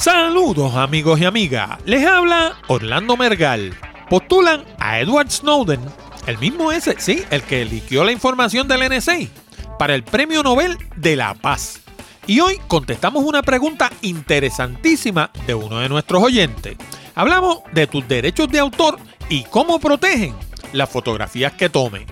Saludos amigos y amigas, les habla Orlando Mergal. Postulan a Edward Snowden, el mismo ese, sí, el que liquió la información del NSA, para el Premio Nobel de la Paz. Y hoy contestamos una pregunta interesantísima de uno de nuestros oyentes. Hablamos de tus derechos de autor y cómo protegen las fotografías que tomen.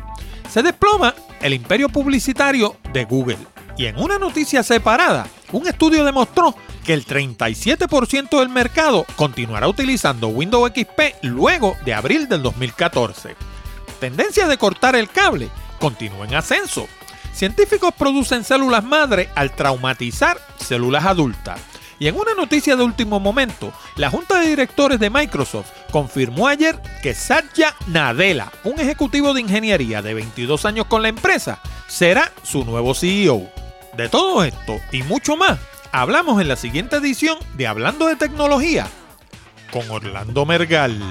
Se desploma el imperio publicitario de Google. Y en una noticia separada, un estudio demostró que el 37% del mercado continuará utilizando Windows XP luego de abril del 2014. Tendencia de cortar el cable continúa en ascenso. Científicos producen células madre al traumatizar células adultas. Y en una noticia de último momento, la Junta de Directores de Microsoft confirmó ayer que Satya Nadella, un ejecutivo de ingeniería de 22 años con la empresa, será su nuevo CEO. De todo esto y mucho más, hablamos en la siguiente edición de Hablando de Tecnología con Orlando Mergal.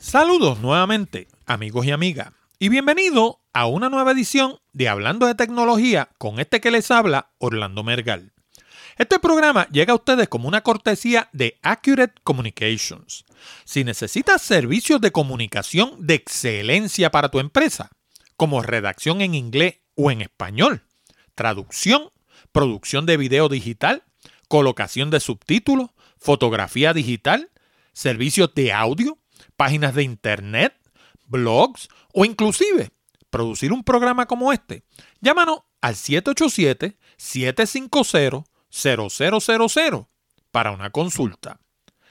Saludos nuevamente, amigos y amigas, y bienvenido a una nueva edición de Hablando de Tecnología con este que les habla, Orlando Mergal. Este programa llega a ustedes como una cortesía de Accurate Communications. Si necesitas servicios de comunicación de excelencia para tu empresa, como redacción en inglés o en español, traducción, producción de video digital, colocación de subtítulos, fotografía digital, servicios de audio, páginas de internet, blogs o inclusive producir un programa como este, llámanos al 787 750 0000 para una consulta.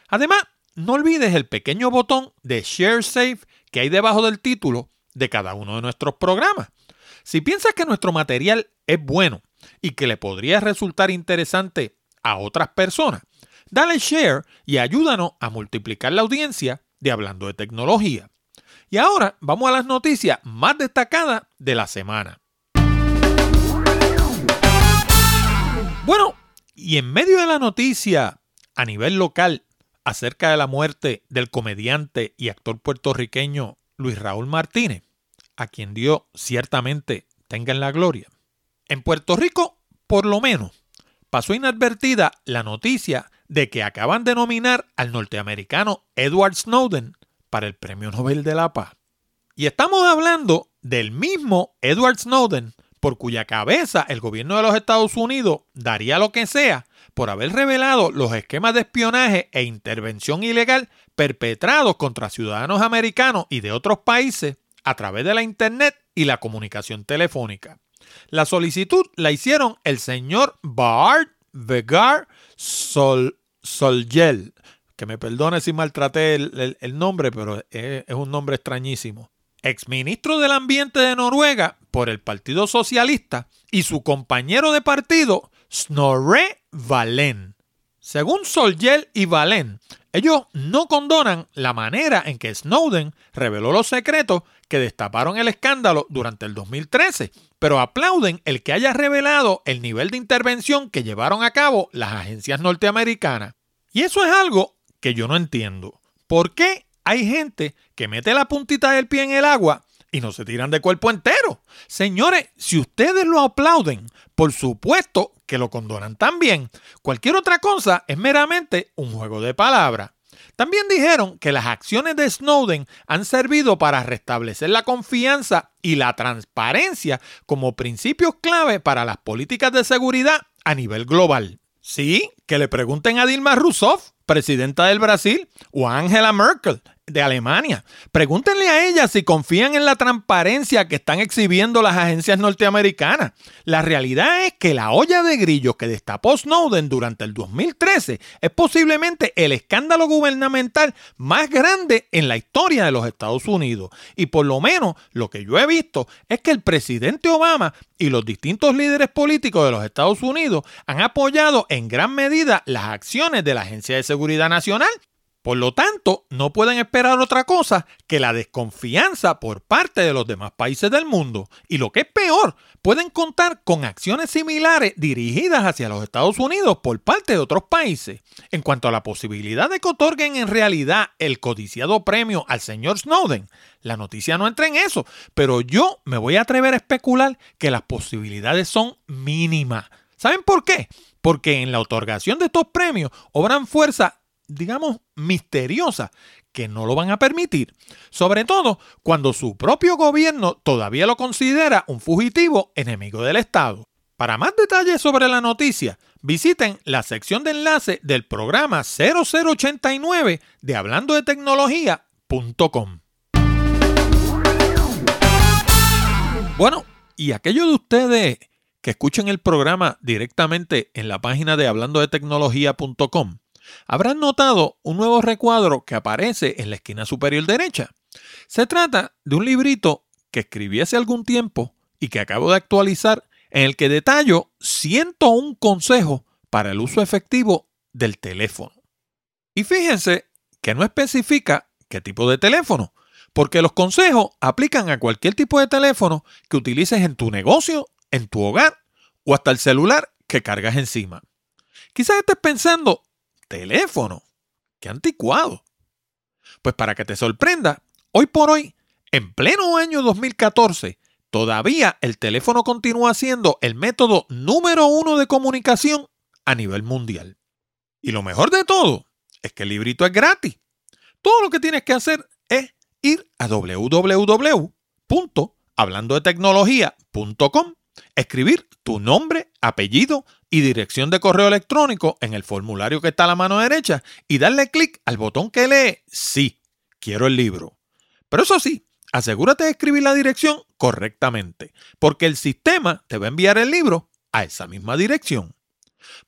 Además, no olvides el pequeño botón de Share Save que hay debajo del título de cada uno de nuestros programas. Si piensas que nuestro material es bueno y que le podría resultar interesante a otras personas, dale share y ayúdanos a multiplicar la audiencia de Hablando de Tecnología. Y ahora vamos a las noticias más destacadas de la semana. Bueno, y en medio de la noticia a nivel local acerca de la muerte del comediante y actor puertorriqueño Luis Raúl Martínez, a quien dio ciertamente tenga en la gloria. En Puerto Rico, por lo menos, pasó inadvertida la noticia de que acaban de nominar al norteamericano Edward Snowden para el Premio Nobel de la Paz. Y estamos hablando del mismo Edward Snowden por cuya cabeza el gobierno de los Estados Unidos daría lo que sea por haber revelado los esquemas de espionaje e intervención ilegal perpetrados contra ciudadanos americanos y de otros países a través de la Internet y la comunicación telefónica. La solicitud la hicieron el señor Bart Vegar Sol, que me perdone si maltraté el, nombre, pero es, es un nombre extrañísimo exministro del Ambiente de Noruega por el Partido Socialista, y su compañero de partido, Snorre Valen. Según Solgel y Valen, ellos no condonan la manera en que Snowden reveló los secretos que destaparon el escándalo durante el 2013, pero aplauden el que haya revelado el nivel de intervención que llevaron a cabo las agencias norteamericanas. Y eso es algo que yo no entiendo. ¿Por qué hay gente que mete la puntita del pie en el agua y no se tiran de cuerpo entero. Señores, si ustedes lo aplauden, por supuesto que lo condonan también. Cualquier otra cosa es meramente un juego de palabras. También dijeron que las acciones de Snowden han servido para restablecer la confianza y la transparencia como principios clave para las políticas de seguridad a nivel global. Sí, que le pregunten a Dilma Rousseff, presidenta del Brasil, o a Angela Merkel, de Alemania. Pregúntenle a ella si confían en la transparencia que están exhibiendo las agencias norteamericanas. La realidad es que la olla de grillos que destapó Snowden durante el 2013 es posiblemente el escándalo gubernamental más grande en la historia de los Estados Unidos. Y por lo menos lo que yo he visto es que el presidente Obama y los distintos líderes políticos de los Estados Unidos han apoyado en gran medida las acciones de la Agencia de Seguridad Nacional Por lo tanto, no pueden esperar otra cosa que la desconfianza por parte de los demás países del mundo. Y lo que es peor, pueden contar con acciones similares dirigidas hacia los Estados Unidos por parte de otros países. En cuanto a la posibilidad de que otorguen en realidad el codiciado premio al señor Snowden, la noticia no entra en eso, pero yo me voy a atrever a especular que las posibilidades son mínimas. ¿Saben por qué? Porque en la otorgación de estos premios obran fuerza digamos, misteriosa que no lo van a permitir, sobre todo cuando su propio gobierno todavía lo considera un fugitivo enemigo del Estado. Para más detalles sobre la noticia, visiten la sección de enlace del programa 0089 de hablando de tecnología.com. Bueno, y aquellos de ustedes que escuchen el programa directamente en la página de hablando de tecnología.com, habrán notado un nuevo recuadro que aparece en la esquina superior derecha. Se trata de un librito que escribí hace algún tiempo y que acabo de actualizar en el que detallo 101 consejos para el uso efectivo del teléfono. Y fíjense que no especifica qué tipo de teléfono, porque los consejos aplican a cualquier tipo de teléfono que utilices en tu negocio, en tu hogar o hasta el celular que cargas encima. Quizás estés pensando, teléfono. Qué anticuado. Pues para que te sorprenda, hoy por hoy, en pleno año 2014, todavía el teléfono continúa siendo el método número uno de comunicación a nivel mundial. Y lo mejor de todo es que el librito es gratis. Todo lo que tienes que hacer es ir a www.hablandodetecnología.com, escribir tu nombre, apellido y dirección de correo electrónico en el formulario que está a la mano derecha y darle clic al botón que lee Sí, quiero el libro. Pero eso sí, asegúrate de escribir la dirección correctamente, porque el sistema te va a enviar el libro a esa misma dirección.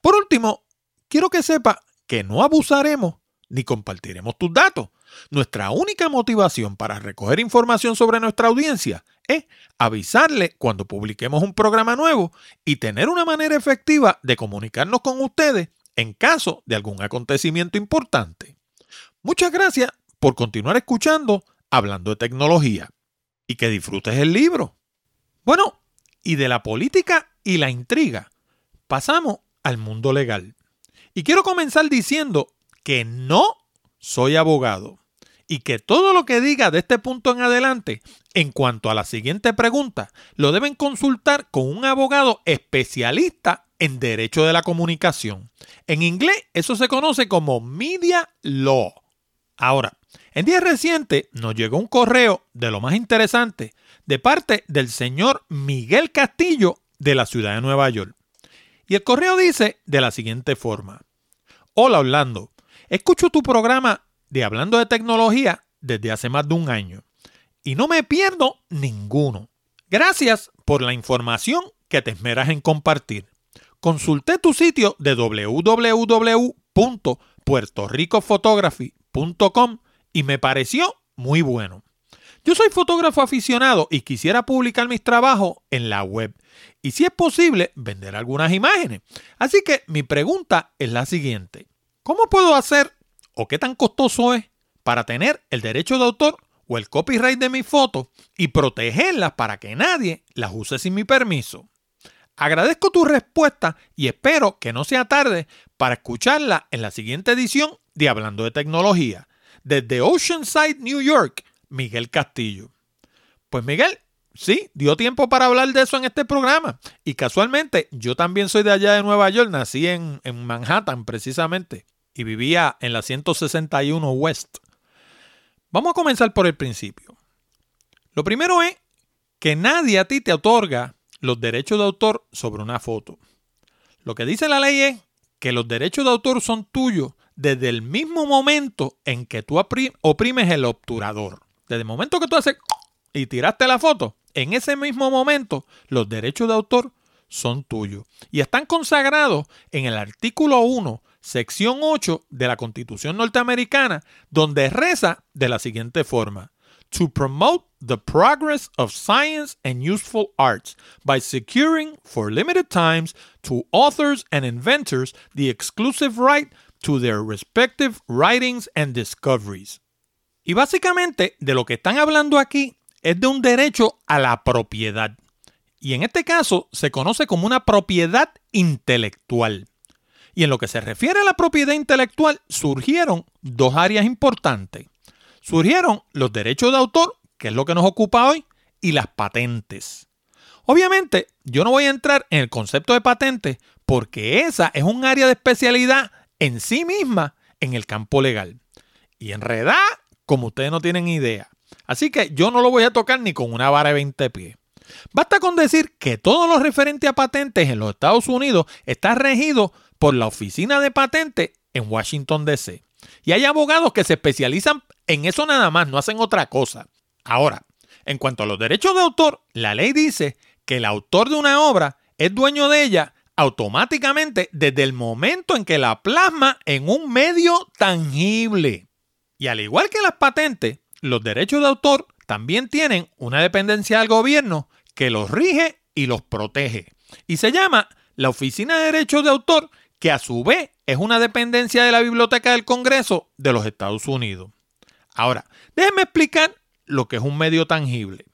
Por último, quiero que sepa que no abusaremos ni compartiremos tus datos. Nuestra única motivación para recoger información sobre nuestra audiencia es avisarle cuando publiquemos un programa nuevo y tener una manera efectiva de comunicarnos con ustedes en caso de algún acontecimiento importante. Muchas gracias por continuar escuchando Hablando de Tecnología y que disfrutes el libro. Bueno, y de la política y la intriga, pasamos al mundo legal. Y quiero comenzar diciendo que no soy abogado y que todo lo que diga de este punto en adelante en cuanto a la siguiente pregunta lo deben consultar con un abogado especialista en derecho de la comunicación. En inglés eso se conoce como media law. Ahora, en días recientes nos llegó un correo de lo más interesante de parte del señor Miguel Castillo de la ciudad de Nueva York. Y el correo dice de la siguiente forma. Hola Orlando, escucho tu programa de Hablando de Tecnología desde hace más de un año y no me pierdo ninguno. Gracias por la información que te esmeras en compartir. Consulté tu sitio de www.puertoricophotography.com y me pareció muy bueno. Yo soy fotógrafo aficionado y quisiera publicar mis trabajos en la web y si es posible vender algunas imágenes. Así que mi pregunta es la siguiente. ¿Cómo puedo hacer o qué tan costoso es para tener el derecho de autor o el copyright de mis fotos y protegerlas para que nadie las use sin mi permiso. Agradezco tu respuesta y espero que no sea tarde para escucharla en la siguiente edición de Hablando de Tecnología. Desde Oceanside, New York, Miguel Castillo. Pues Miguel, sí, dio tiempo para hablar de eso en este programa. Y casualmente, yo también soy de allá de Nueva York, nací en, en Manhattan precisamente y vivía en la 161 West. Vamos a comenzar por el principio. Lo primero es que nadie a ti te otorga los derechos de autor sobre una foto. Lo que dice la ley es que los derechos de autor son tuyos desde el mismo momento en que tú oprimes el obturador. Desde el momento que tú haces y tiraste la foto, en ese mismo momento los derechos de autor son tuyos. Y están consagrados en el artículo 1 sección 8 de la Constitución norteamericana, donde reza de la siguiente forma. To promote the progress of science and useful arts by securing for limited times to authors and inventors the exclusive right to their respective writings and discoveries. Y básicamente de lo que están hablando aquí es de un derecho a la propiedad. Y en este caso se conoce como una propiedad intelectual. Y en lo que se refiere a la propiedad intelectual surgieron dos áreas importantes. Surgieron los derechos de autor, que es lo que nos ocupa hoy, y las patentes. Obviamente, yo no voy a entrar en el concepto de patente porque esa es un área de especialidad en sí misma en el campo legal. Y en realidad, como ustedes no tienen idea. Así que yo no lo voy a tocar ni con una vara de 20 pies. Basta con decir que todo lo referente a patentes en los Estados Unidos está regido por la Oficina de Patentes en Washington, D.C. Y hay abogados que se especializan en eso nada más, no hacen otra cosa. Ahora, en cuanto a los derechos de autor, la ley dice que el autor de una obra es dueño de ella automáticamente desde el momento en que la plasma en un medio tangible. Y al igual que las patentes, los derechos de autor también tienen una dependencia del gobierno que los rige y los protege. Y se llama la Oficina de Derechos de Autor, que a su vez es una dependencia de la Biblioteca del Congreso de los Estados Unidos. Ahora, déjenme explicar lo que es un medio tangible.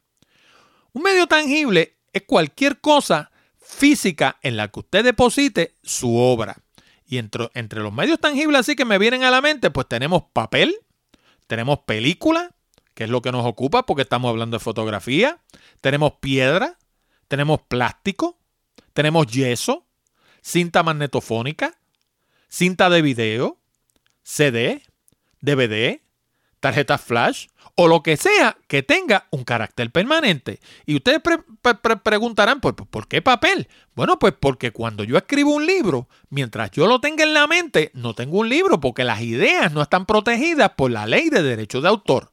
Un medio tangible es cualquier cosa física en la que usted deposite su obra. Y entre, entre los medios tangibles así que me vienen a la mente, pues tenemos papel, tenemos película, que es lo que nos ocupa porque estamos hablando de fotografía, tenemos piedra, tenemos plástico, tenemos yeso, cinta magnetofónica, cinta de video, CD, DVD, tarjeta flash o lo que sea que tenga un carácter permanente. Y ustedes preguntarán, ¿por, ¿por qué papel? Bueno, pues porque cuando yo escribo un libro, mientras yo lo tenga en la mente, no tengo un libro porque las ideas no están protegidas por la ley de derechos de autor.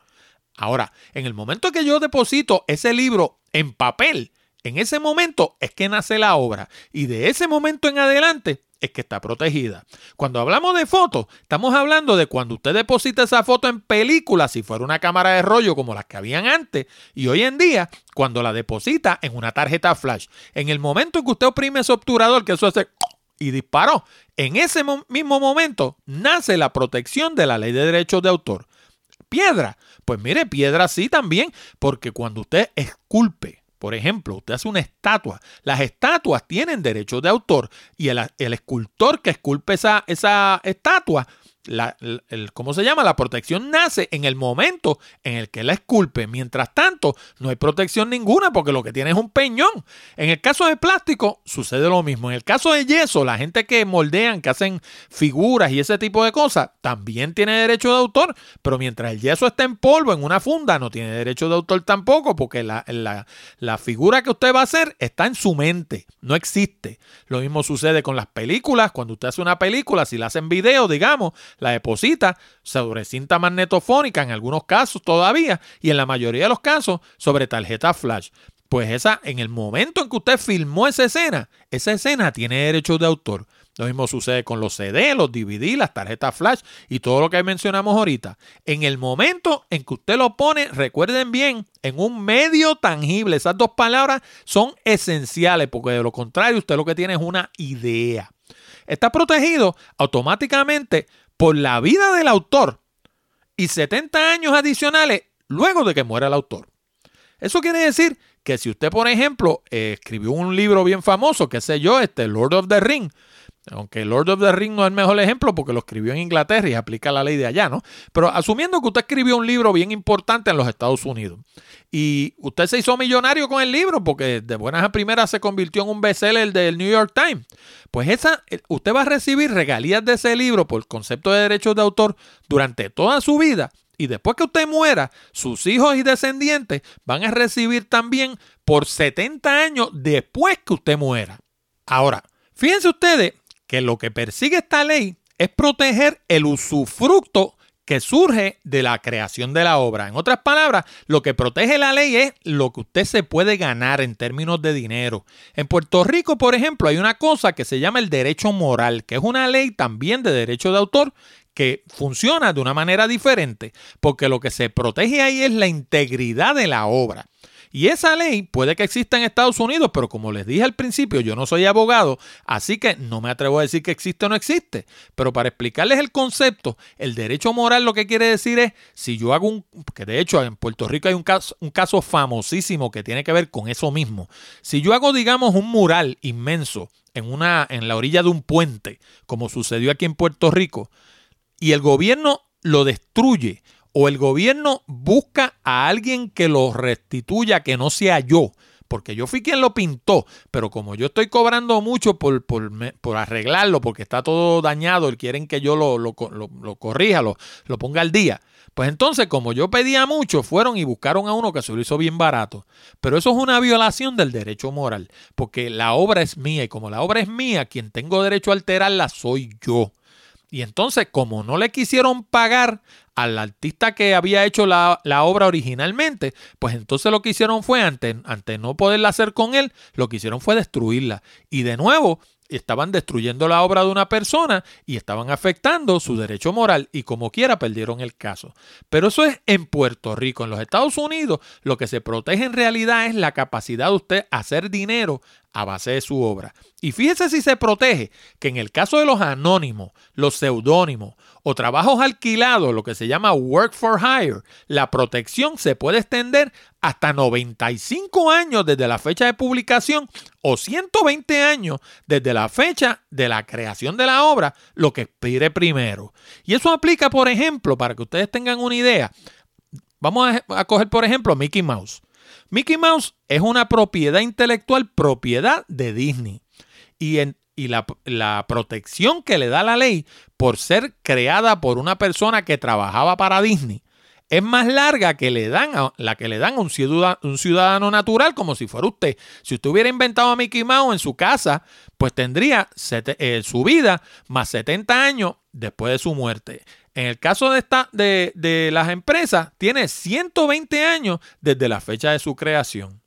Ahora, en el momento que yo deposito ese libro en papel, en ese momento es que nace la obra y de ese momento en adelante es que está protegida. Cuando hablamos de fotos, estamos hablando de cuando usted deposita esa foto en película, si fuera una cámara de rollo como las que habían antes, y hoy en día, cuando la deposita en una tarjeta flash. En el momento en que usted oprime ese obturador, que eso hace y disparó, en ese mismo momento nace la protección de la ley de derechos de autor. Piedra, pues mire, piedra sí también, porque cuando usted esculpe, por ejemplo, usted hace una estatua. Las estatuas tienen derechos de autor y el, escultor que esculpe esa, esa estatua la, ¿cómo se llama? La protección nace en el momento en el que la esculpe. Mientras tanto, no hay protección ninguna porque lo que tiene es un peñón. En el caso de plástico, sucede lo mismo. En el caso de yeso, la gente que moldean, que hacen figuras y ese tipo de cosas, también tiene derecho de autor, pero mientras el yeso está en polvo, en una funda, no tiene derecho de autor tampoco porque la, la, la figura que usted va a hacer está en su mente, no existe. Lo mismo sucede con las películas. Cuando usted hace una película, si la hacen video, digamos, la deposita sobre cinta magnetofónica en algunos casos todavía y en la mayoría de los casos sobre tarjeta flash. Pues esa, en el momento en que usted filmó esa escena, esa escena tiene derechos de autor. Lo mismo sucede con los CD, los DVD, las tarjetas flash y todo lo que mencionamos ahorita. En el momento en que usted lo pone, recuerden bien, en un medio tangible. Esas dos palabras son esenciales porque de lo contrario usted lo que tiene es una idea. Está protegido automáticamente por la vida del autor y 70 años adicionales luego de que muera el autor. Eso quiere decir que si usted, por ejemplo, escribió un libro bien famoso, que sé yo, este Lord of the Ring, aunque Lord of the Ring no es el mejor ejemplo porque lo escribió en Inglaterra y aplica la ley de allá, ¿no? Pero asumiendo que usted escribió un libro bien importante en los Estados Unidos y usted se hizo millonario con el libro porque de buenas a primeras se convirtió en un bestseller del New York Times, pues esa, eh, usted va a recibir regalías de ese libro por concepto de derechos de autor durante toda su vida y después que usted muera, sus hijos y descendientes van a recibir también por 70 años después que usted muera. Ahora, fíjense ustedes que lo que persigue esta ley es proteger el usufructo que surge de la creación de la obra. En otras palabras, lo que protege la ley es lo que usted se puede ganar en términos de dinero. En Puerto Rico, por ejemplo, hay una cosa que se llama el derecho moral, que es una ley también de derecho de autor que funciona de una manera diferente, porque lo que se protege ahí es la integridad de la obra. Y esa ley puede que exista en Estados Unidos, pero como les dije al principio, yo no soy abogado, así que no me atrevo a decir que existe o no existe. Pero para explicarles el concepto, el derecho moral lo que quiere decir es, si yo hago un, que de hecho en Puerto Rico hay un caso, un caso famosísimo que tiene que ver con eso mismo. Si yo hago, digamos, un mural inmenso en, una, en la orilla de un puente, como sucedió aquí en Puerto Rico, y el gobierno lo destruye o el gobierno busca a alguien que lo restituya, que no sea yo, porque yo fui quien lo pintó, pero como yo estoy cobrando mucho por, por, arreglarlo, porque está todo dañado y quieren que yo lo, lo, corrija, lo, lo ponga al día, pues entonces, como yo pedía mucho, fueron y buscaron a uno que se lo hizo bien barato. Pero eso es una violación del derecho moral, porque la obra es mía y como la obra es mía, quien tengo derecho a alterarla soy yo. Y entonces, como no le quisieron pagar al artista que había hecho la, obra originalmente, pues entonces lo que hicieron fue, ante, ante no poderla hacer con él, lo que hicieron fue destruirla. Y de nuevo, estaban destruyendo la obra de una persona y estaban afectando su derecho moral y como quiera perdieron el caso. Pero eso es en Puerto Rico. En los Estados Unidos lo que se protege en realidad es la capacidad de usted hacer dinero a base de su obra. Y fíjese si se protege que en el caso de los anónimos, los seudónimos o trabajos alquilados, lo que se llama work for hire, la protección se puede extender hasta 95 años desde la fecha de publicación o 120 años desde la fecha de la creación de la obra, lo que expire primero. Y eso aplica, por ejemplo, para que ustedes tengan una idea, vamos a, coger, por ejemplo, Mickey Mouse. Mickey Mouse es una propiedad intelectual, propiedad de Disney. Y, en, y la, la, protección que le da la ley por ser creada por una persona que trabajaba para Disney es más larga que le dan a, la que le dan a un ciudadano, un ciudadano natural como si fuera usted. Si usted hubiera inventado a Mickey Mouse en su casa, pues tendría eh, su vida más 70 años después de su muerte. En el caso de, esta, de, de las empresas, tiene 120 años desde la fecha de su creación.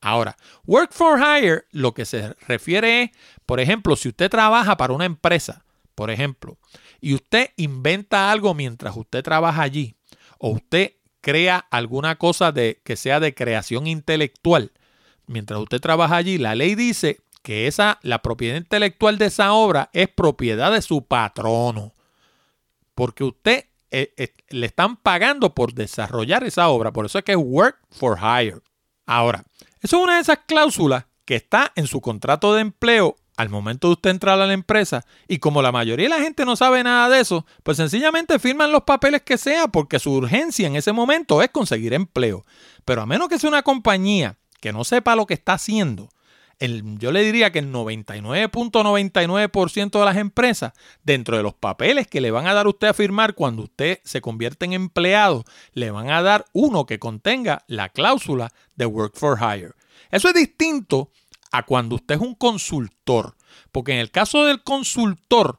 Ahora, work for hire lo que se refiere es, por ejemplo, si usted trabaja para una empresa, por ejemplo, y usted inventa algo mientras usted trabaja allí, o usted crea alguna cosa de, que sea de creación intelectual, mientras usted trabaja allí, la ley dice que esa, la propiedad intelectual de esa obra es propiedad de su patrono. Porque usted eh, eh, le están pagando por desarrollar esa obra. Por eso es que es work for hire. Ahora, eso es una de esas cláusulas que está en su contrato de empleo al momento de usted entrar a la empresa y como la mayoría de la gente no sabe nada de eso, pues sencillamente firman los papeles que sea porque su urgencia en ese momento es conseguir empleo. Pero a menos que sea una compañía que no sepa lo que está haciendo, yo le diría que el 99.99% de las empresas, dentro de los papeles que le van a dar usted a firmar cuando usted se convierte en empleado, le van a dar uno que contenga la cláusula de Work for Hire. Eso es distinto a cuando usted es un consultor. Porque en el caso del consultor,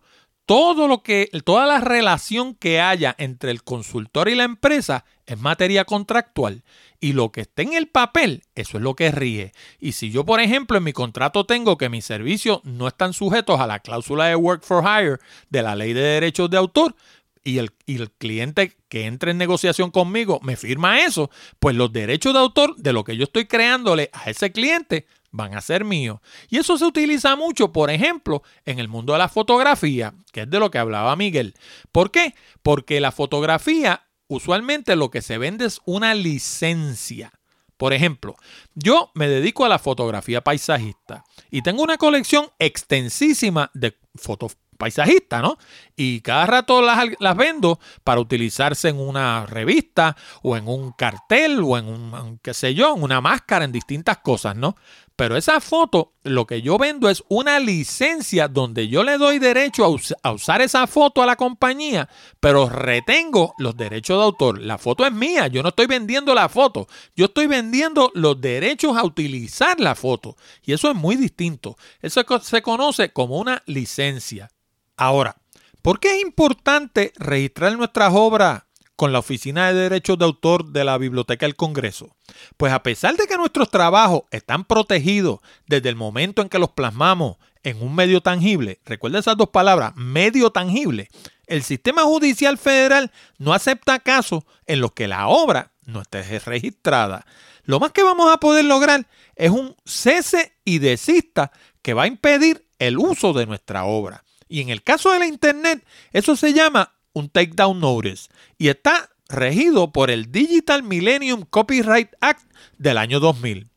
todo lo que, toda la relación que haya entre el consultor y la empresa es materia contractual. Y lo que esté en el papel, eso es lo que ríe. Y si yo, por ejemplo, en mi contrato tengo que mis servicios no están sujetos a la cláusula de Work for Hire de la ley de derechos de autor, y el, y el, cliente que entre en negociación conmigo me firma eso, pues los derechos de autor de lo que yo estoy creándole a ese cliente van a ser míos. Y eso se utiliza mucho, por ejemplo, en el mundo de la fotografía, que es de lo que hablaba Miguel. ¿Por qué? Porque la fotografía usualmente lo que se vende es una licencia. Por ejemplo, yo me dedico a la fotografía paisajista y tengo una colección extensísima de fotos paisajistas, ¿no? Y cada rato las, las, vendo para utilizarse en una revista o en un cartel o en un, qué sé yo, en una máscara, en distintas cosas, ¿no? Pero esa foto, lo que yo vendo es una licencia donde yo le doy derecho a, usar esa foto a la compañía, pero retengo los derechos de autor. La foto es mía, yo no estoy vendiendo la foto, yo estoy vendiendo los derechos a utilizar la foto. Y eso es muy distinto. Eso se conoce como una licencia. Ahora, ¿por qué es importante registrar nuestras obras con la Oficina de Derechos de Autor de la Biblioteca del Congreso? Pues a pesar de que nuestros trabajos están protegidos desde el momento en que los plasmamos en un medio tangible, recuerda esas dos palabras, medio tangible, el sistema judicial federal no acepta casos en los que la obra no esté registrada. lo más que vamos a poder lograr es un cese y desista que va a impedir el uso de nuestra obra. Y en el caso de la Internet, eso se llama un takedown notice y está regido por el Digital Millennium Copyright Act del año 2000.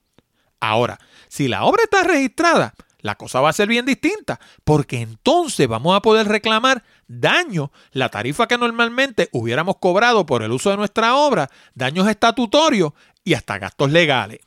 Ahora, si la obra está registrada, la cosa va a ser bien distinta, porque entonces vamos a poder reclamar daño, la tarifa que normalmente hubiéramos cobrado por el uso de nuestra obra, daños estatutorios y hasta gastos legales.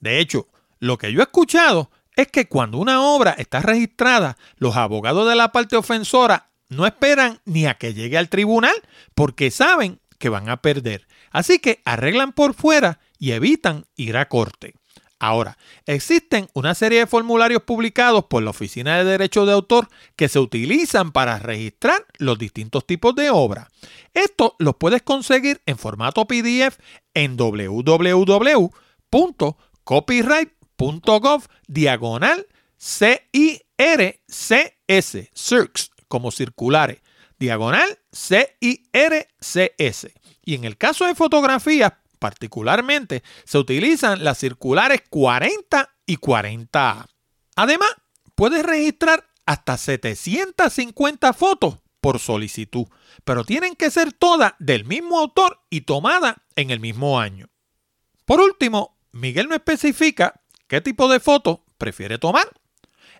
De hecho, lo que yo he escuchado es que cuando una obra está registrada, los abogados de la parte ofensora no esperan ni a que llegue al tribunal porque saben que van a perder. Así que arreglan por fuera y evitan ir a corte. Ahora, existen una serie de formularios publicados por la Oficina de Derecho de Autor que se utilizan para registrar los distintos tipos de obra. Esto los puedes conseguir en formato PDF en www.copyright.gov diagonal CIRCS, CIRCS, como circulares, diagonal CIRCS. Y en el caso de fotografías, particularmente, se utilizan las circulares 40 y 40A. Además, puedes registrar hasta 750 fotos por solicitud, pero tienen que ser todas del mismo autor y tomadas en el mismo año. Por último, Miguel no especifica qué tipo de foto prefiere tomar.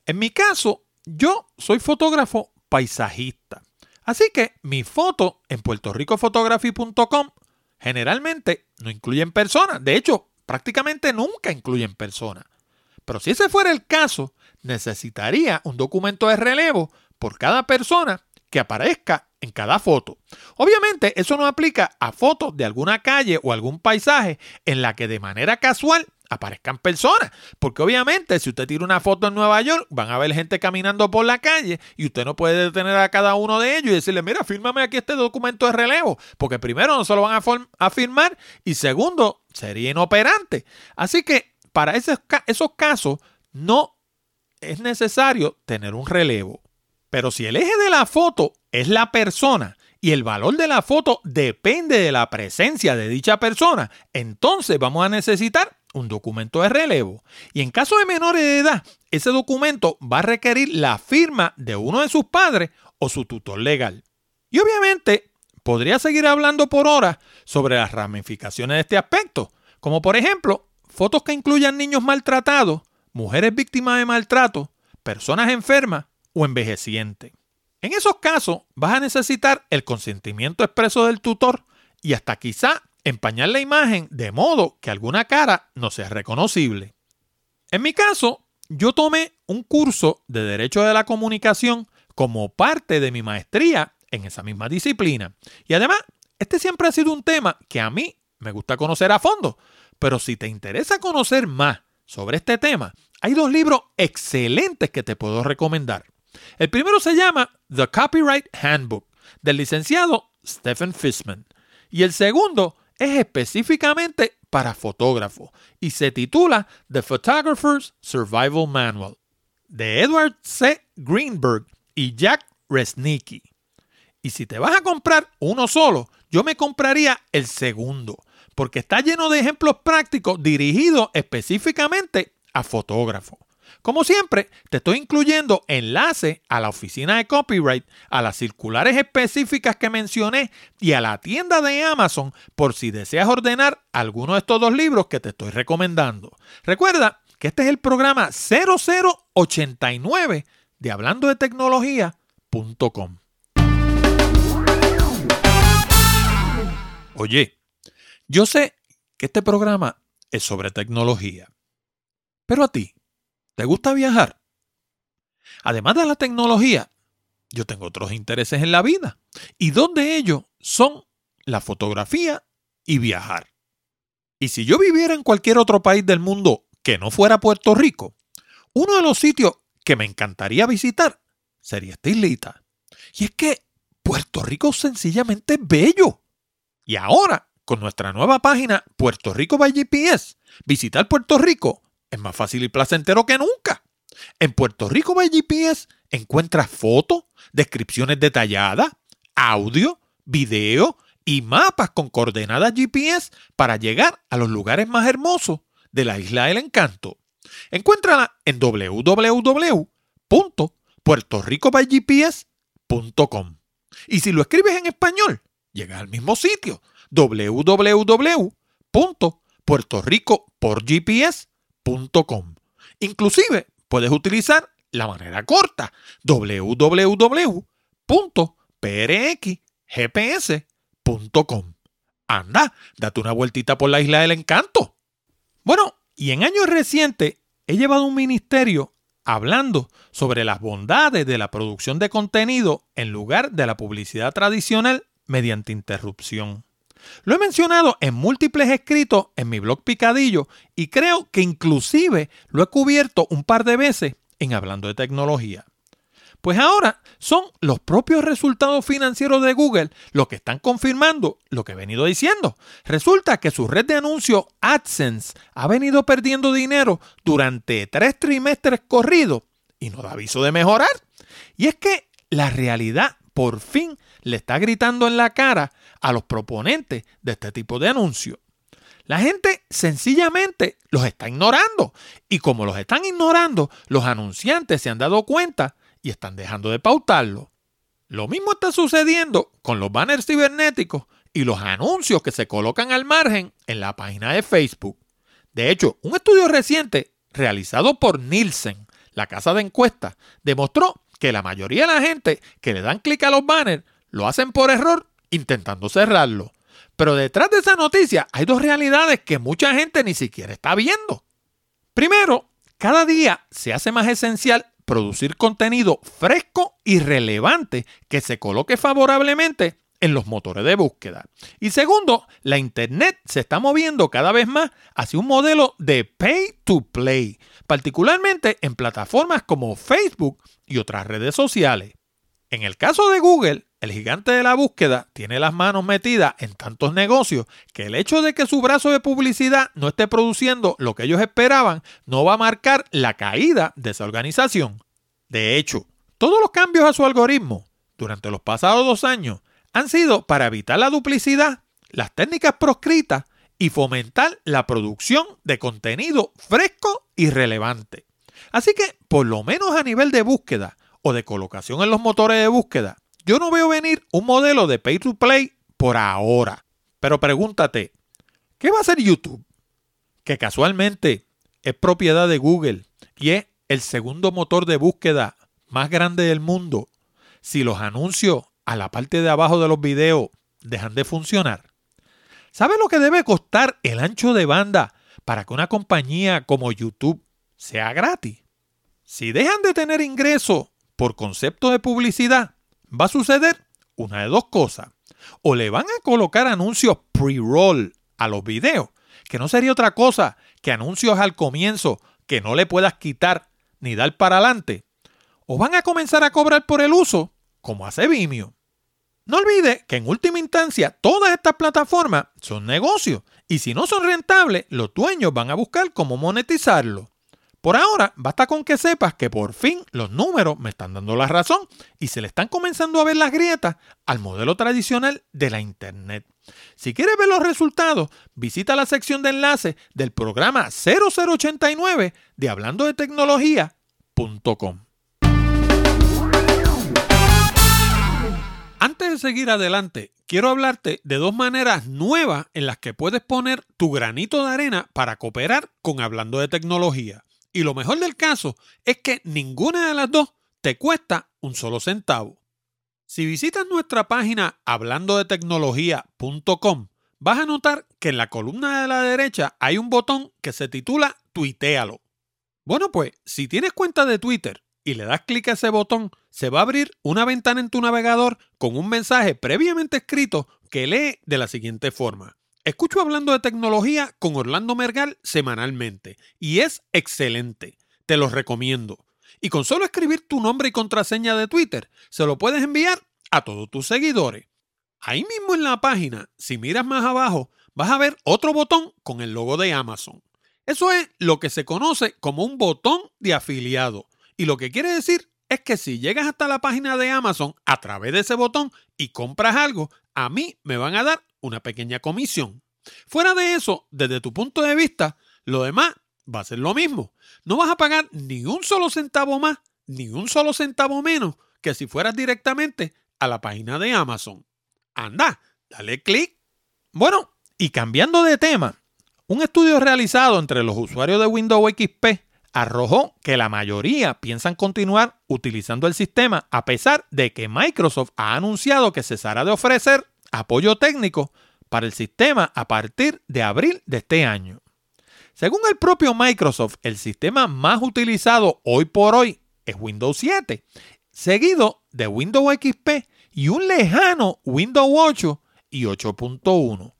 En mi caso, yo soy fotógrafo paisajista. Así que mi foto en puertorricophotography.com generalmente no incluyen personas. De hecho, prácticamente nunca incluyen personas. Pero si ese fuera el caso, necesitaría un documento de relevo por cada persona que aparezca en cada foto. Obviamente, eso no aplica a fotos de alguna calle o algún paisaje en la que de manera casual aparezcan personas. Porque obviamente si usted tira una foto en Nueva York, van a ver gente caminando por la calle y usted no puede detener a cada uno de ellos y decirle, mira, fírmame aquí este documento de relevo. Porque primero no se lo van a, a firmar y segundo, sería inoperante. Así que para esos, esos casos no es necesario tener un relevo. Pero si el eje de la foto es la persona, y el valor de la foto depende de la presencia de dicha persona, entonces vamos a necesitar un documento de relevo. Y en caso de menores de edad, ese documento va a requerir la firma de uno de sus padres o su tutor legal. Y obviamente podría seguir hablando por horas sobre las ramificaciones de este aspecto, como por ejemplo fotos que incluyan niños maltratados, mujeres víctimas de maltrato, personas enfermas o envejecientes. En esos casos vas a necesitar el consentimiento expreso del tutor y hasta quizá empañar la imagen de modo que alguna cara no sea reconocible. En mi caso, yo tomé un curso de Derecho de la Comunicación como parte de mi maestría en esa misma disciplina. Y además, este siempre ha sido un tema que a mí me gusta conocer a fondo. Pero si te interesa conocer más sobre este tema, hay dos libros excelentes que te puedo recomendar. El primero se llama The Copyright Handbook del licenciado Stephen Fishman y el segundo es específicamente para fotógrafos y se titula The Photographer's Survival Manual de Edward C. Greenberg y Jack Resnicki. Y si te vas a comprar uno solo, yo me compraría el segundo, porque está lleno de ejemplos prácticos dirigidos específicamente a fotógrafos. Como siempre, te estoy incluyendo enlace a la oficina de copyright, a las circulares específicas que mencioné y a la tienda de Amazon por si deseas ordenar alguno de estos dos libros que te estoy recomendando. Recuerda que este es el programa 0089 de hablando de tecnología.com. Oye, yo sé que este programa es sobre tecnología, pero a ti, ¿Te gusta viajar? Además de la tecnología, yo tengo otros intereses en la vida. Y dos de ellos son la fotografía y viajar. Y si yo viviera en cualquier otro país del mundo que no fuera Puerto Rico, uno de los sitios que me encantaría visitar sería esta islita. Y es que Puerto Rico sencillamente es bello. Y ahora, con nuestra nueva página Puerto Rico by GPS, visitar Puerto Rico es más fácil y placentero que nunca. En Puerto Rico by GPS encuentras fotos, descripciones detalladas, audio, video y mapas con coordenadas GPS para llegar a los lugares más hermosos de la Isla del Encanto. Encuéntrala en www.puertoricobygps.com. Y si lo escribes en español, llegas al mismo sitio, Inclusive puedes utilizar la manera corta, www.prxgps.com. Anda, date una vueltita por la isla del encanto. Bueno, y en años recientes he llevado un ministerio hablando sobre las bondades de la producción de contenido en lugar de la publicidad tradicional mediante interrupción. Lo he mencionado en múltiples escritos en mi blog Picadillo y creo que inclusive lo he cubierto un par de veces en Hablando de Tecnología. Pues ahora son los propios resultados financieros de Google los que están confirmando lo que he venido diciendo. Resulta que su red de anuncios AdSense ha venido perdiendo dinero durante tres trimestres corridos y no da aviso de mejorar. Y es que la realidad por fin le está gritando en la cara a los proponentes de este tipo de anuncios. La gente sencillamente los está ignorando. Y como los están ignorando, los anunciantes se han dado cuenta y están dejando de pautarlo. Lo mismo está sucediendo con los banners cibernéticos y los anuncios que se colocan al margen en la página de Facebook. De hecho, un estudio reciente realizado por Nielsen, la casa de encuestas, demostró que la mayoría de la gente que le dan clic a los banners lo hacen por error intentando cerrarlo. Pero detrás de esa noticia hay dos realidades que mucha gente ni siquiera está viendo. Primero, cada día se hace más esencial producir contenido fresco y relevante que se coloque favorablemente en los motores de búsqueda. Y segundo, la Internet se está moviendo cada vez más hacia un modelo de pay to play, particularmente en plataformas como Facebook y otras redes sociales. En el caso de Google, el gigante de la búsqueda tiene las manos metidas en tantos negocios que el hecho de que su brazo de publicidad no esté produciendo lo que ellos esperaban no va a marcar la caída de esa organización. De hecho, todos los cambios a su algoritmo durante los pasados dos años han sido para evitar la duplicidad, las técnicas proscritas y fomentar la producción de contenido fresco y relevante. Así que, por lo menos a nivel de búsqueda o de colocación en los motores de búsqueda, yo no veo venir un modelo de pay to play por ahora. Pero pregúntate, ¿qué va a hacer YouTube? Que casualmente es propiedad de Google y es el segundo motor de búsqueda más grande del mundo. Si los anuncios a la parte de abajo de los videos dejan de funcionar. ¿Sabe lo que debe costar el ancho de banda para que una compañía como YouTube sea gratis? Si dejan de tener ingresos por concepto de publicidad, va a suceder una de dos cosas. O le van a colocar anuncios pre-roll a los videos, que no sería otra cosa que anuncios al comienzo que no le puedas quitar ni dar para adelante. O van a comenzar a cobrar por el uso, como hace Vimeo. No olvide que en última instancia todas estas plataformas son negocios y si no son rentables, los dueños van a buscar cómo monetizarlo. Por ahora, basta con que sepas que por fin los números me están dando la razón y se le están comenzando a ver las grietas al modelo tradicional de la Internet. Si quieres ver los resultados, visita la sección de enlaces del programa 0089 de hablando de tecnología.com. Antes de seguir adelante, quiero hablarte de dos maneras nuevas en las que puedes poner tu granito de arena para cooperar con Hablando de Tecnología. Y lo mejor del caso es que ninguna de las dos te cuesta un solo centavo. Si visitas nuestra página hablando de tecnología.com, vas a notar que en la columna de la derecha hay un botón que se titula Tuitealo. Bueno, pues si tienes cuenta de Twitter y le das clic a ese botón, se va a abrir una ventana en tu navegador con un mensaje previamente escrito que lee de la siguiente forma. Escucho hablando de tecnología con Orlando Mergal semanalmente y es excelente. Te lo recomiendo. Y con solo escribir tu nombre y contraseña de Twitter, se lo puedes enviar a todos tus seguidores. Ahí mismo en la página, si miras más abajo, vas a ver otro botón con el logo de Amazon. Eso es lo que se conoce como un botón de afiliado. Y lo que quiere decir es que si llegas hasta la página de Amazon a través de ese botón y compras algo, a mí me van a dar una pequeña comisión. Fuera de eso, desde tu punto de vista, Lo demás va a ser lo mismo. No vas a pagar ni un solo centavo más, ni un solo centavo menos que si fueras directamente a la página de Amazon. Anda, dale clic. Bueno, y cambiando de tema, un estudio realizado entre los usuarios de Windows XP arrojó que la mayoría piensan continuar utilizando el sistema a pesar de que Microsoft ha anunciado que cesará de ofrecer apoyo técnico para el sistema a partir de abril de este año. Según el propio Microsoft, el sistema más utilizado hoy por hoy es Windows 7, seguido de Windows XP y un lejano Windows 8 y 8.1.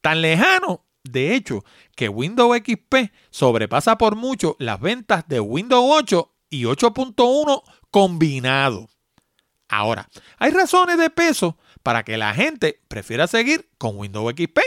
Tan lejano, de hecho, que Windows XP sobrepasa por mucho las ventas de Windows 8 y 8.1 combinado. Ahora, hay razones de peso para que la gente prefiera seguir con Windows XP.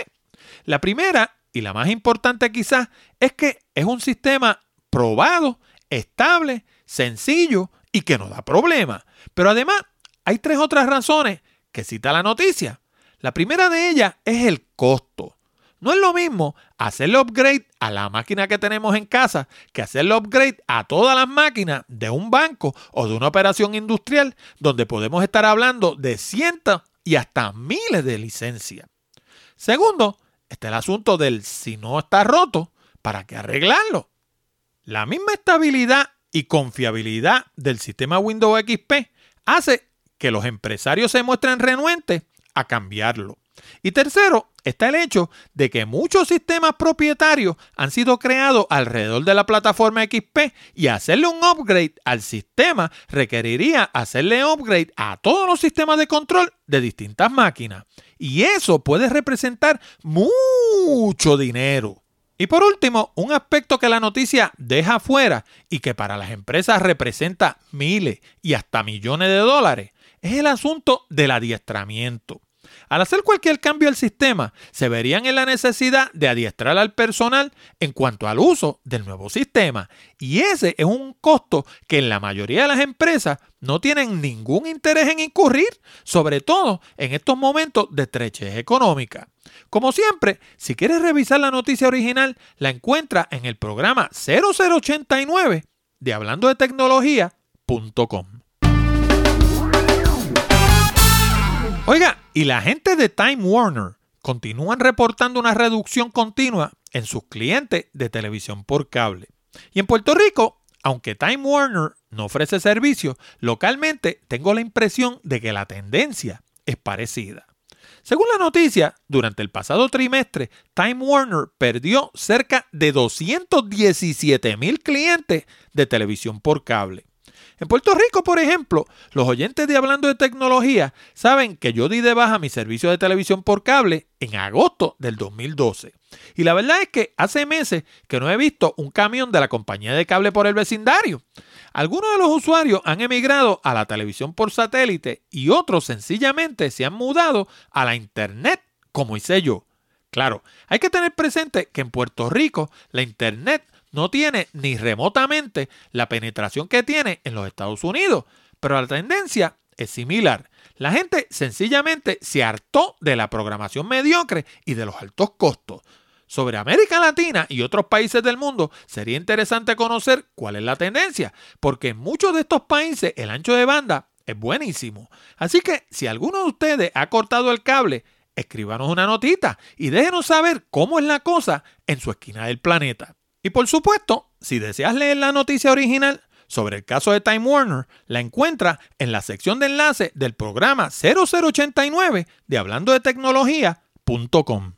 La primera y la más importante quizás es que es un sistema probado, estable, sencillo y que no da problema. Pero además hay tres otras razones que cita la noticia. La primera de ellas es el costo. No es lo mismo hacerle upgrade a la máquina que tenemos en casa que hacerle upgrade a todas las máquinas de un banco o de una operación industrial donde podemos estar hablando de cientos y hasta miles de licencias. Segundo, está el asunto del si no está roto, ¿para qué arreglarlo? La misma estabilidad y confiabilidad del sistema Windows XP hace que los empresarios se muestren renuentes a cambiarlo. Y tercero, está el hecho de que muchos sistemas propietarios han sido creados alrededor de la plataforma XP y hacerle un upgrade al sistema requeriría hacerle upgrade a todos los sistemas de control de distintas máquinas. Y eso puede representar mucho dinero. Y por último, un aspecto que la noticia deja fuera y que para las empresas representa miles y hasta millones de dólares es el asunto del adiestramiento. Al hacer cualquier cambio al sistema, se verían en la necesidad de adiestrar al personal en cuanto al uso del nuevo sistema. Y ese es un costo que en la mayoría de las empresas no tienen ningún interés en incurrir, sobre todo en estos momentos de estrechez económica. Como siempre, si quieres revisar la noticia original, la encuentra en el programa 0089 de hablando de tecnología.com. Oiga, y la gente de Time Warner continúan reportando una reducción continua en sus clientes de televisión por cable. Y en Puerto Rico, aunque Time Warner no ofrece servicio, localmente tengo la impresión de que la tendencia es parecida. Según la noticia, durante el pasado trimestre, Time Warner perdió cerca de 217 mil clientes de televisión por cable. En Puerto Rico, por ejemplo, los oyentes de Hablando de Tecnología saben que yo di de baja mi servicio de televisión por cable en agosto del 2012. Y la verdad es que hace meses que no he visto un camión de la compañía de cable por el vecindario. Algunos de los usuarios han emigrado a la televisión por satélite y otros sencillamente se han mudado a la internet, como hice yo. Claro, hay que tener presente que en Puerto Rico la internet no tiene ni remotamente la penetración que tiene en los Estados Unidos, pero la tendencia es similar. La gente sencillamente se hartó de la programación mediocre y de los altos costos. Sobre América Latina y otros países del mundo sería interesante conocer cuál es la tendencia, porque en muchos de estos países el ancho de banda es buenísimo. Así que si alguno de ustedes ha cortado el cable, escríbanos una notita y déjenos saber cómo es la cosa en su esquina del planeta. Y por supuesto, si deseas leer la noticia original sobre el caso de Time Warner, la encuentra en la sección de enlace del programa 0089 de hablando de tecnología.com.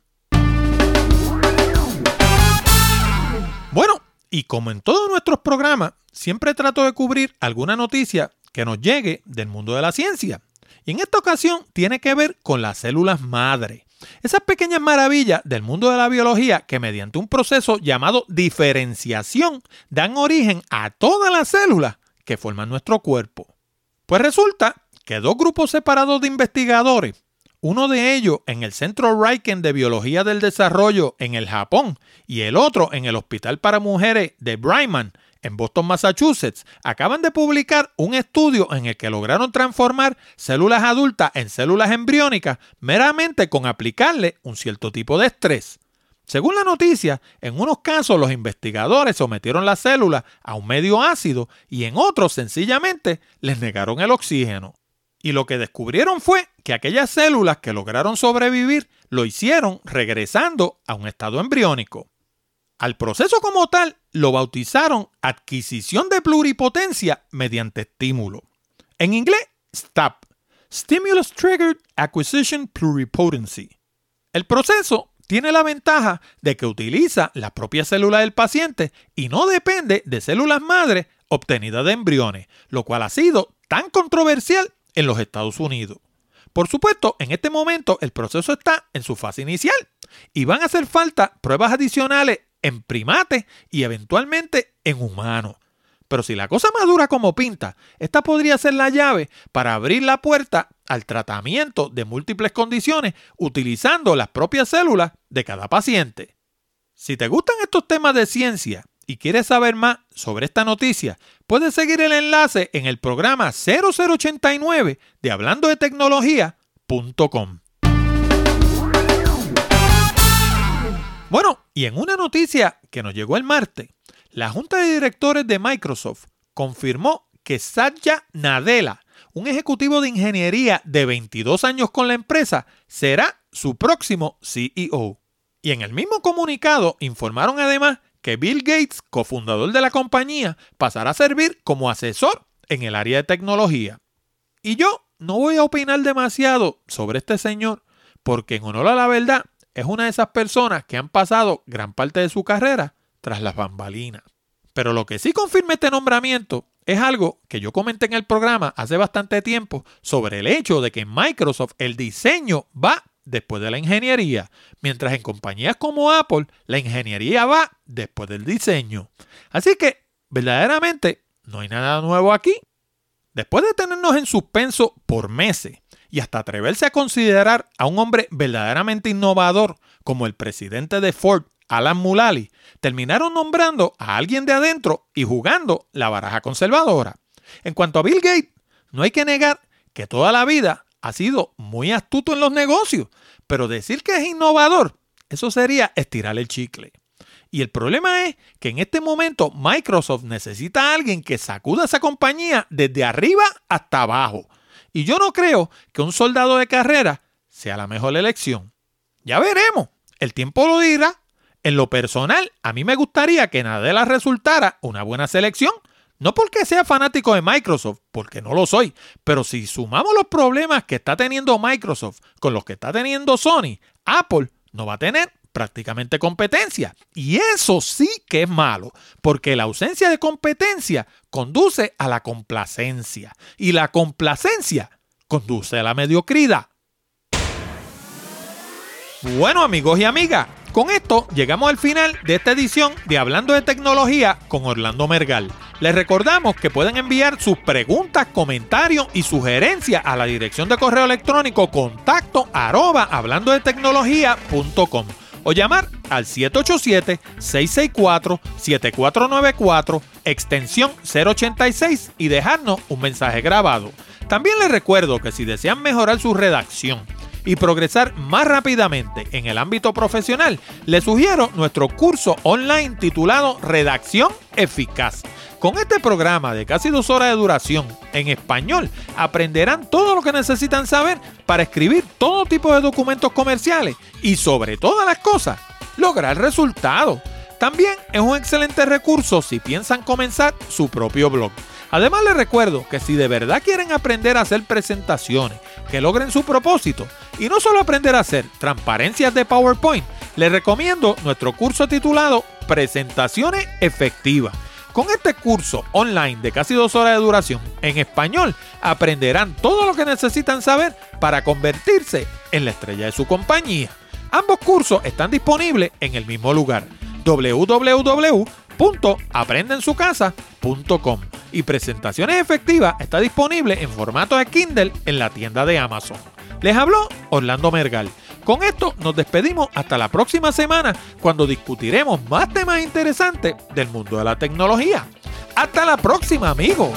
Bueno, y como en todos nuestros programas, siempre trato de cubrir alguna noticia que nos llegue del mundo de la ciencia. Y en esta ocasión tiene que ver con las células madre. Esas pequeñas maravillas del mundo de la biología que mediante un proceso llamado diferenciación dan origen a todas las células que forman nuestro cuerpo. Pues resulta que dos grupos separados de investigadores, uno de ellos en el Centro Riken de Biología del Desarrollo en el Japón y el otro en el Hospital para Mujeres de Bryman en Boston, Massachusetts, acaban de publicar un estudio en el que lograron transformar células adultas en células embriónicas meramente con aplicarle un cierto tipo de estrés. Según la noticia, en unos casos los investigadores sometieron las células a un medio ácido y en otros sencillamente les negaron el oxígeno. Y lo que descubrieron fue que aquellas células que lograron sobrevivir lo hicieron regresando a un estado embriónico. Al proceso como tal lo bautizaron adquisición de pluripotencia mediante estímulo. En inglés, STAP, Stimulus Triggered Acquisition Pluripotency. El proceso tiene la ventaja de que utiliza la propia célula del paciente y no depende de células madre obtenidas de embriones, lo cual ha sido tan controversial en los Estados Unidos. Por supuesto, en este momento el proceso está en su fase inicial y van a hacer falta pruebas adicionales en primates y eventualmente en humanos. Pero si la cosa madura como pinta, esta podría ser la llave para abrir la puerta al tratamiento de múltiples condiciones utilizando las propias células de cada paciente. Si te gustan estos temas de ciencia y quieres saber más sobre esta noticia, puedes seguir el enlace en el programa 0089 de hablando de tecnología.com. Bueno, y en una noticia que nos llegó el martes, la Junta de Directores de Microsoft confirmó que Satya Nadella, un ejecutivo de ingeniería de 22 años con la empresa, será su próximo CEO. Y en el mismo comunicado informaron además que Bill Gates, cofundador de la compañía, pasará a servir como asesor en el área de tecnología. Y yo no voy a opinar demasiado sobre este señor, porque en honor a la verdad, es una de esas personas que han pasado gran parte de su carrera tras las bambalinas. Pero lo que sí confirma este nombramiento es algo que yo comenté en el programa hace bastante tiempo sobre el hecho de que en Microsoft el diseño va después de la ingeniería, mientras en compañías como Apple la ingeniería va después del diseño. Así que, verdaderamente, no hay nada nuevo aquí. Después de tenernos en suspenso por meses y hasta atreverse a considerar a un hombre verdaderamente innovador como el presidente de Ford Alan Mulally, terminaron nombrando a alguien de adentro y jugando la baraja conservadora. En cuanto a Bill Gates, no hay que negar que toda la vida ha sido muy astuto en los negocios, pero decir que es innovador, eso sería estirar el chicle. Y el problema es que en este momento Microsoft necesita a alguien que sacuda a esa compañía desde arriba hasta abajo. Y yo no creo que un soldado de carrera sea la mejor elección. Ya veremos, el tiempo lo dirá. En lo personal, a mí me gustaría que Nadella resultara una buena selección. No porque sea fanático de Microsoft, porque no lo soy, pero si sumamos los problemas que está teniendo Microsoft con los que está teniendo Sony, Apple no va a tener prácticamente competencia. Y eso sí que es malo, porque la ausencia de competencia conduce a la complacencia y la complacencia conduce a la mediocridad. Bueno amigos y amigas, con esto llegamos al final de esta edición de Hablando de Tecnología con Orlando Mergal. Les recordamos que pueden enviar sus preguntas, comentarios y sugerencias a la dirección de correo electrónico contacto arroba hablando de tecnología.com o llamar al 787-664-7494, extensión 086 y dejarnos un mensaje grabado. También les recuerdo que si desean mejorar su redacción, y progresar más rápidamente en el ámbito profesional, les sugiero nuestro curso online titulado Redacción Eficaz. Con este programa de casi dos horas de duración en español, aprenderán todo lo que necesitan saber para escribir todo tipo de documentos comerciales y sobre todas las cosas, lograr resultados. También es un excelente recurso si piensan comenzar su propio blog. Además les recuerdo que si de verdad quieren aprender a hacer presentaciones que logren su propósito y no solo aprender a hacer transparencias de PowerPoint, les recomiendo nuestro curso titulado Presentaciones Efectivas. Con este curso online de casi dos horas de duración en español, aprenderán todo lo que necesitan saber para convertirse en la estrella de su compañía. Ambos cursos están disponibles en el mismo lugar www.aprendensucasa.com y Presentaciones Efectivas está disponible en formato de Kindle en la tienda de Amazon. Les habló Orlando Mergal. Con esto nos despedimos hasta la próxima semana cuando discutiremos más temas interesantes del mundo de la tecnología. Hasta la próxima amigos.